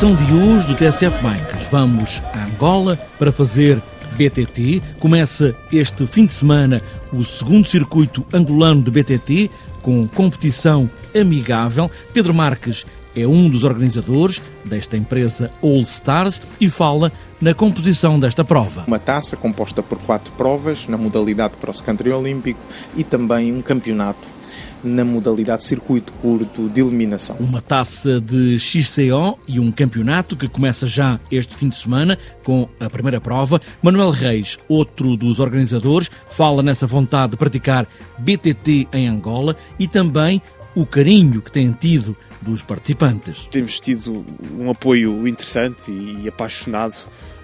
edição de hoje do TSF Bikes, vamos a Angola para fazer BTT. Começa este fim de semana o segundo circuito angolano de BTT, com competição amigável. Pedro Marques é um dos organizadores desta empresa All Stars e fala na composição desta prova. Uma taça composta por quatro provas na modalidade cross-country olímpico e também um campeonato na modalidade circuito curto de eliminação. Uma taça de XCO e um campeonato que começa já este fim de semana com a primeira prova. Manuel Reis, outro dos organizadores, fala nessa vontade de praticar BTT em Angola e também o carinho que têm tido dos participantes. Temos tido um apoio interessante e apaixonado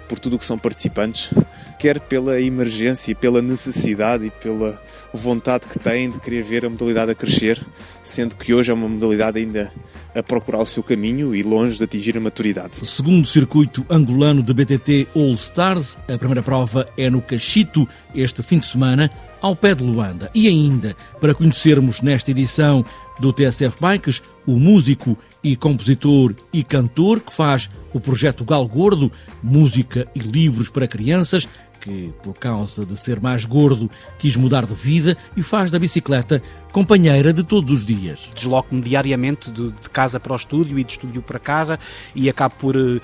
por tudo o que são participantes, quer pela emergência, pela necessidade e pela vontade que têm de querer ver a modalidade a crescer, sendo que hoje é uma modalidade ainda a procurar o seu caminho e longe de atingir a maturidade. Segundo circuito angolano de BTT All Stars, a primeira prova é no Cachito este fim de semana, ao pé de Luanda. E ainda, para conhecermos nesta edição do TSF Bikes, o músico e compositor e cantor que faz o projeto Gal Gordo, música e livros para crianças, que, por causa de ser mais gordo, quis mudar de vida e faz da bicicleta companheira de todos os dias. Desloco-me diariamente de, de, casa para o estúdio e de estúdio para casa e acabo por uh,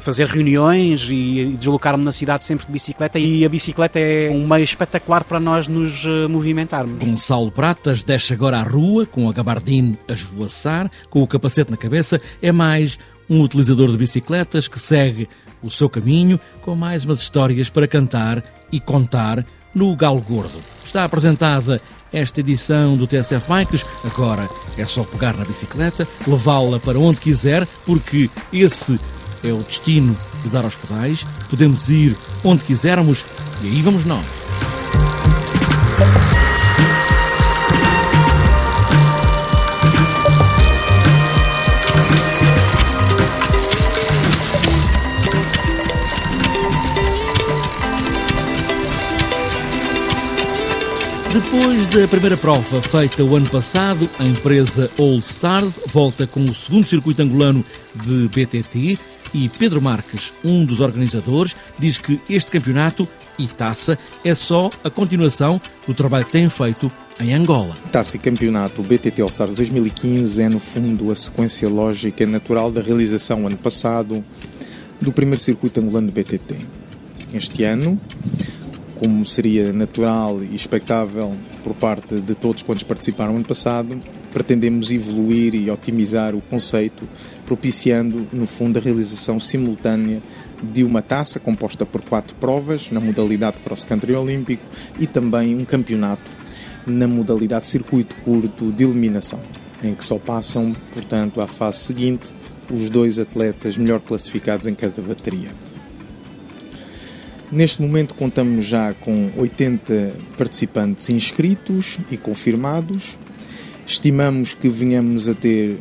fazer reuniões e, deslocar-me na cidade sempre de bicicleta e a bicicleta é um meio espetacular para nós nos uh, movimentarmos. Gonçalo Pratas desce agora à rua com a gabardine a esvoaçar, com o capacete na cabeça, é mais um utilizador de bicicletas que segue o seu caminho com mais umas histórias para cantar e contar no Galo Gordo. Está apresentada esta edição do TSF Bikes. Agora é só pegar na bicicleta, levá-la para onde quiser, porque esse é o destino de dar aos pedais. Podemos ir onde quisermos e aí vamos nós. Depois da primeira prova feita o ano passado, a empresa All Stars volta com o segundo circuito angolano de BTT e Pedro Marques, um dos organizadores, diz que este campeonato e taça é só a continuação do trabalho que têm feito em Angola. Taça e campeonato BTT All Stars 2015 é, no fundo, a sequência lógica e natural da realização ano passado do primeiro circuito angolano de BTT. Este ano, como seria natural e expectável por parte de todos quantos participaram ano passado, pretendemos evoluir e otimizar o conceito, propiciando, no fundo, a realização simultânea de uma taça composta por quatro provas na modalidade cross-country olímpico e também um campeonato na modalidade circuito curto de eliminação, em que só passam, portanto, à fase seguinte os dois atletas melhor classificados em cada bateria. Neste momento contamos já com 80 participantes inscritos e confirmados. Estimamos que venhamos a ter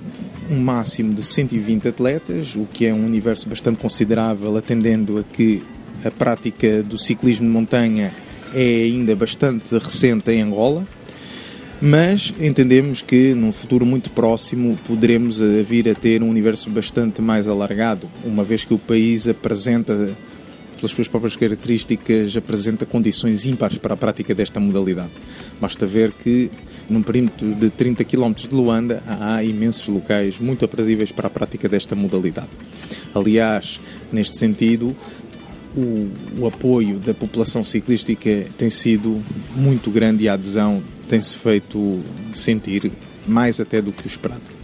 um máximo de 120 atletas, o que é um universo bastante considerável, atendendo a que a prática do ciclismo de montanha é ainda bastante recente em Angola. Mas entendemos que num futuro muito próximo poderemos vir a ter um universo bastante mais alargado, uma vez que o país apresenta pelas suas próprias características, apresenta condições ímpares para a prática desta modalidade. Basta ver que, num perímetro de 30 km de Luanda, há imensos locais muito aprazíveis para a prática desta modalidade. Aliás, neste sentido, o, o, apoio da população ciclística tem sido muito grande e a adesão tem-se feito sentir mais até do que o esperado.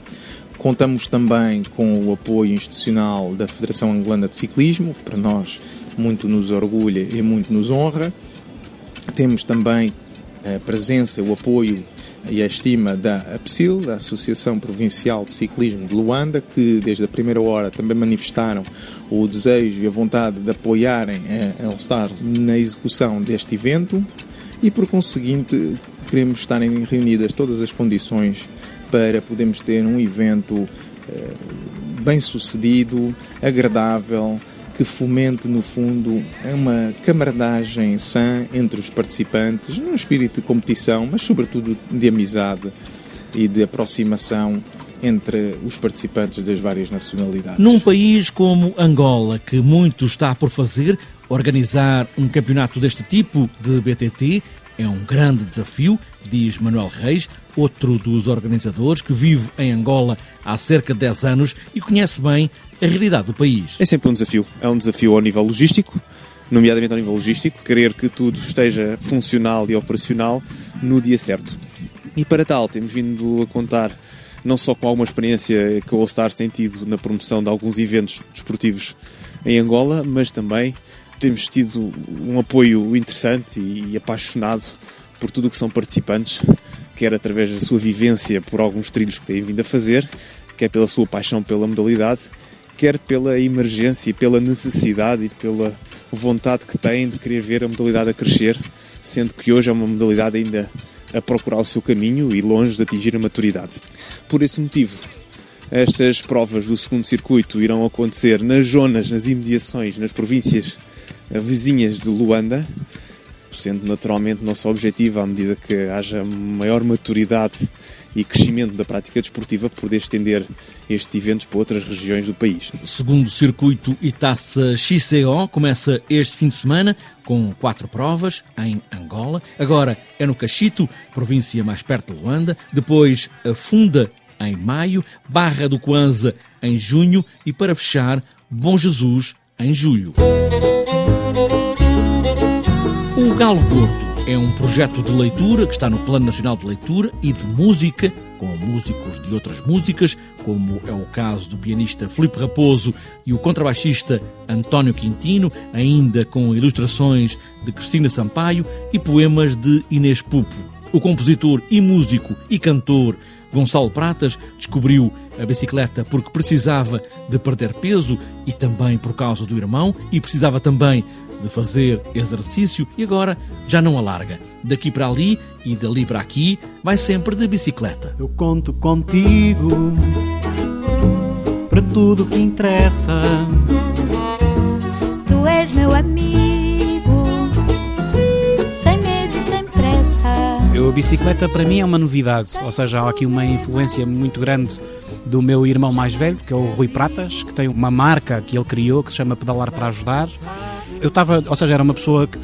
Contamos também com o apoio institucional da Federação Angolana de Ciclismo, que para nós muito nos orgulha e muito nos honra. Temos também a presença, o apoio e a estima da APSIL, da Associação Provincial de Ciclismo de Luanda, que desde a primeira hora também manifestaram o desejo e a vontade de apoiarem a All Stars na execução deste evento e, por conseguinte, queremos estarem reunidas todas as condições para podermos ter um evento eh, bem sucedido, agradável, que fomente, no fundo, uma camaradagem sã entre os participantes, num espírito de competição, mas sobretudo de amizade e de aproximação entre os participantes das várias nacionalidades. Num país como Angola, que muito está por fazer, organizar um campeonato deste tipo de BTT é um grande desafio, diz Manuel Reis, outro dos organizadores que vive em Angola há cerca de 10 anos e conhece bem a realidade do país. É sempre um desafio. É um desafio ao nível logístico, nomeadamente ao nível logístico, querer que tudo esteja funcional e operacional no dia certo. E para tal, temos vindo a contar não só com alguma experiência que o All Stars tem tido na promoção de alguns eventos desportivos em Angola, mas também temos tido um apoio interessante e apaixonado por tudo o que são participantes, quer através da sua vivência por alguns trilhos que têm vindo a fazer, quer pela sua paixão pela modalidade, quer pela emergência e pela necessidade e pela vontade que têm de querer ver a modalidade a crescer, sendo que hoje é uma modalidade ainda a procurar o seu caminho e longe de atingir a maturidade. Por esse motivo, estas provas do segundo circuito irão acontecer nas zonas, nas imediações, nas províncias eh, vizinhas de Luanda, sendo naturalmente nosso objetivo, à medida que haja maior maturidade e crescimento da prática desportiva, poder estender estes eventos para outras regiões do país. Segundo circuito e taça XCO começa este fim de semana com quatro provas em Angola. Agora é no Cachito, província mais perto de Luanda. Depois a Funda em maio, Barra do Coanza em junho e para fechar Bom Jesus em julho. O Galo Gordo é um projeto de leitura que está no Plano Nacional de Leitura e de Música, com músicos de outras músicas, como é o caso do pianista Filipe Raposo e o contrabaixista António Quintino, ainda com ilustrações de Cristina Sampaio e poemas de Inês Pupo. O compositor e músico e cantor Gonçalo Pratas descobriu a bicicleta porque precisava de perder peso e também por causa do irmão e precisava também de fazer exercício e agora já não alarga. Daqui para ali e dali para aqui vai sempre de bicicleta. Eu conto contigo para tudo que interessa. Tu és meu amigo, sem medo e sem pressa. Eu, a bicicleta para mim é uma novidade, ou seja, há aqui uma influência muito grande do meu irmão mais velho, que é o Rui Pratas, que tem uma marca que ele criou que se chama Pedalar para Ajudar eu estava, ou seja, era uma pessoa que,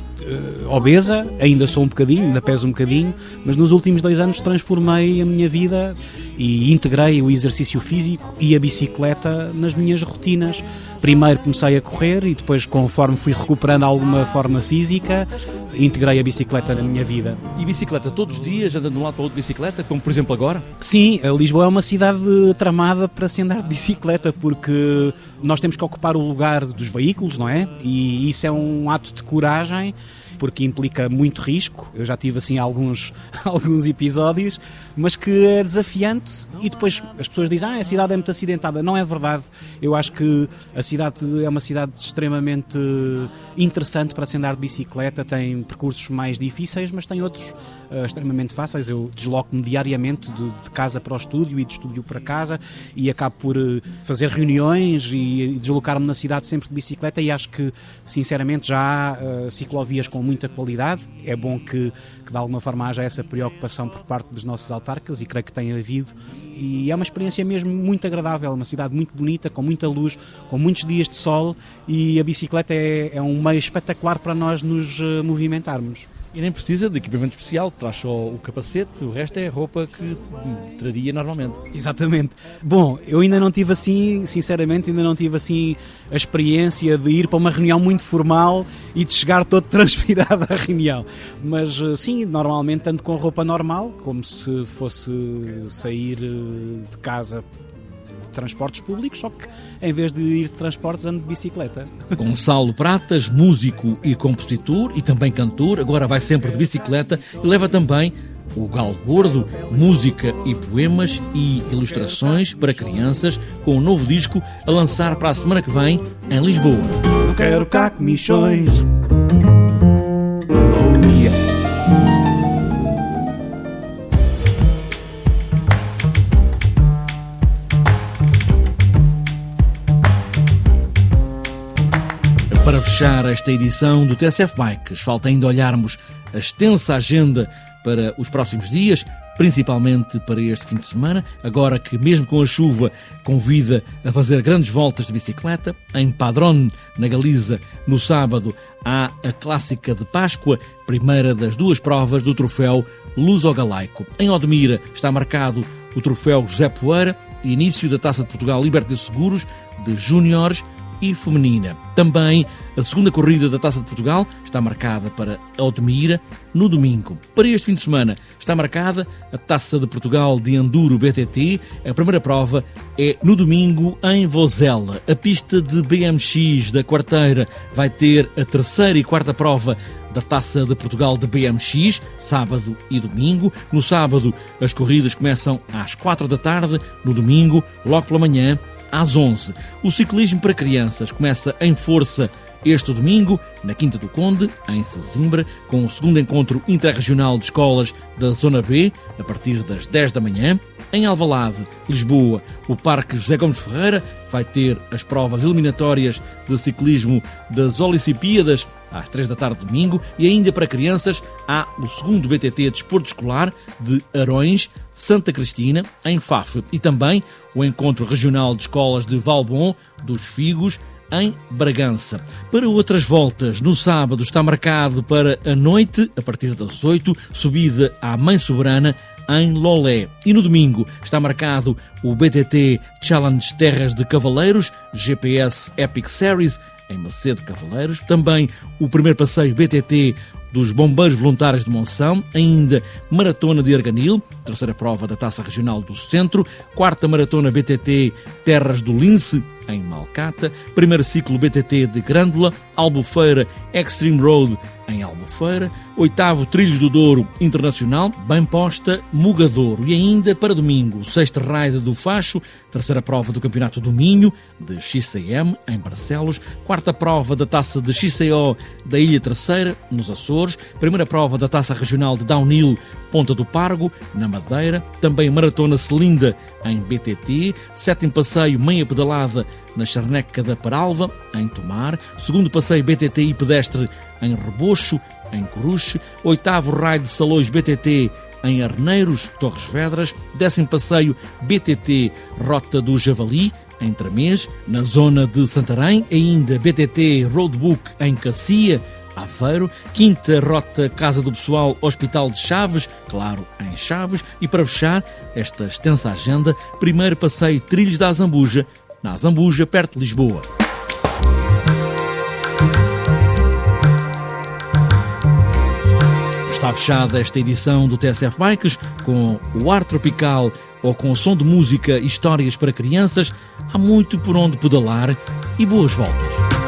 obesa, ainda sou um bocadinho, ainda peso um bocadinho, mas nos últimos dois anos transformei a minha vida e integrei o exercício físico e a bicicleta nas minhas rotinas. Primeiro comecei a correr e depois, conforme fui recuperando alguma forma física, integrei a bicicleta na minha vida. E bicicleta todos os dias, andando de um lado para o outro de bicicleta, como por exemplo agora? Sim, Lisboa é uma cidade tramada para se andar de bicicleta, porque nós temos que ocupar o lugar dos veículos, não é? E isso é um ato de coragem porque implica muito risco. Eu já tive assim alguns, alguns episódios, mas que é desafiante. E depois as pessoas dizem: Ah, a cidade é muito acidentada. Não é verdade. Eu acho que a cidade é uma cidade extremamente interessante para se andar de bicicleta. Tem percursos mais difíceis, mas tem outros uh, extremamente fáceis. Eu desloco-me diariamente de, de, casa para o estúdio e de estúdio para casa e acabo por uh, fazer reuniões e, e deslocar-me na cidade sempre de bicicleta. E acho que, sinceramente, já há uh, ciclovias com muita qualidade. É bom que, que de alguma forma haja essa preocupação por parte dos nossos autarcas e creio que tem havido. E é uma experiência mesmo muito agradável, uma cidade muito bonita, com muita luz, com muitos dias de sol e a bicicleta é, é um meio espetacular para nós nos eh, movimentarmos. E nem precisa de equipamento especial, traz só o capacete, o resto é roupa que traria normalmente. Exatamente. Bom, eu ainda não tive assim, sinceramente, ainda não tive assim a experiência de ir para uma reunião muito formal e de chegar todo transpirado à reunião. Mas eh, sim, normalmente tanto com roupa normal, como se fosse sair eh, de casa transportes públicos, só que em vez de ir de transportes ando de bicicleta. Gonçalo Pratas, músico e compositor e também cantor, agora vai sempre de bicicleta e leva também o Gal Gordo, música e poemas e ilustrações para crianças, com um novo disco a lançar para a semana que vem em Lisboa. Não quero cá fechar esta edição do TSF Bikes, falta ainda olharmos a extensa agenda para os próximos dias. principalmente para este fim de semana, agora que, mesmo com a chuva, convida a fazer grandes voltas de bicicleta. Em Padrón, na Galiza, no sábado, há a Clássica de Páscoa, primeira das duas provas do troféu Luso-Galaico. Em Odmira está marcado o troféu José Poeira, início da Taça de Portugal Liberty Seguros de Júniores e feminina. Também a segunda corrida da Taça de Portugal está marcada para Altamira no domingo. Para este fim de semana está marcada a Taça de Portugal de Enduro BTT. A primeira prova é no domingo em Vozela. A pista de BMX da quarteira vai ter a terceira e quarta prova da Taça de Portugal de BMX, sábado e domingo. No sábado, as corridas começam às quatro da tarde, no domingo, logo pela manhã, às 11. O ciclismo para crianças começa em força este domingo, na Quinta do Conde, em Sesimbra, com o segundo encontro interregional de escolas da Zona B, a partir das 10 da manhã. Em Alvalade, Lisboa, o Parque José Gomes Ferreira vai ter as provas eliminatórias de ciclismo das Olicipíadas às 3 da tarde domingo e ainda para crianças há o segundo BTT Desporto Escolar de Arões, Santa Cristina, em Faf e também o Encontro Regional de Escolas de Valbon dos Figos, em Bragança. Para outras voltas, no sábado está marcado para a noite, a partir das 8, subida à Mãe Soberana em Lolé. E no domingo está marcado o BTT Challenge Terras de Cavaleiros, GPS Epic Series, em Macedo Cavaleiros. Também o primeiro passeio BTT dos Bombeiros Voluntários de Monção, ainda Maratona de Arganil, terceira prova da Taça Regional do Centro, quarta Maratona BTT Terras do Lince, em Malcata, primeiro ciclo BTT de Grândola, Albufeira Extreme Road em Albufeira, oitavo Trilhos do Douro Internacional, bem posta, Mugadouro. E ainda para domingo, sexta raida do Facho, terceira prova do Campeonato do Minho de XCM em Barcelos, quarta prova da Taça de XCO da Ilha Terceira, nos Açores, primeira prova da Taça Regional de Downhill Ponta do Pargo, na Madeira, também Maratona Celinda em BTT, sétimo passeio meia pedalada na Charneca da Paralva, em Tomar, segundo passeio BTT e pedestre em Rebocho, em Coruche, oitavo raio de Salões BTT em Arneiros, Torres Vedras, décimo passeio BTT Rota do Javali, em Tramês, na zona de Santarém, ainda BTT Roadbook em Cacia, Aveiro, quinta rota Casa do Pessoal Hospital de Chaves, claro, em Chaves, e para fechar esta extensa agenda, primeiro passeio Trilhos da Azambuja, na Azambuja, perto de Lisboa. Está fechada esta edição do TSF Bikes com o ar tropical ou com o som de música e histórias para crianças. Há muito por onde pedalar e boas voltas.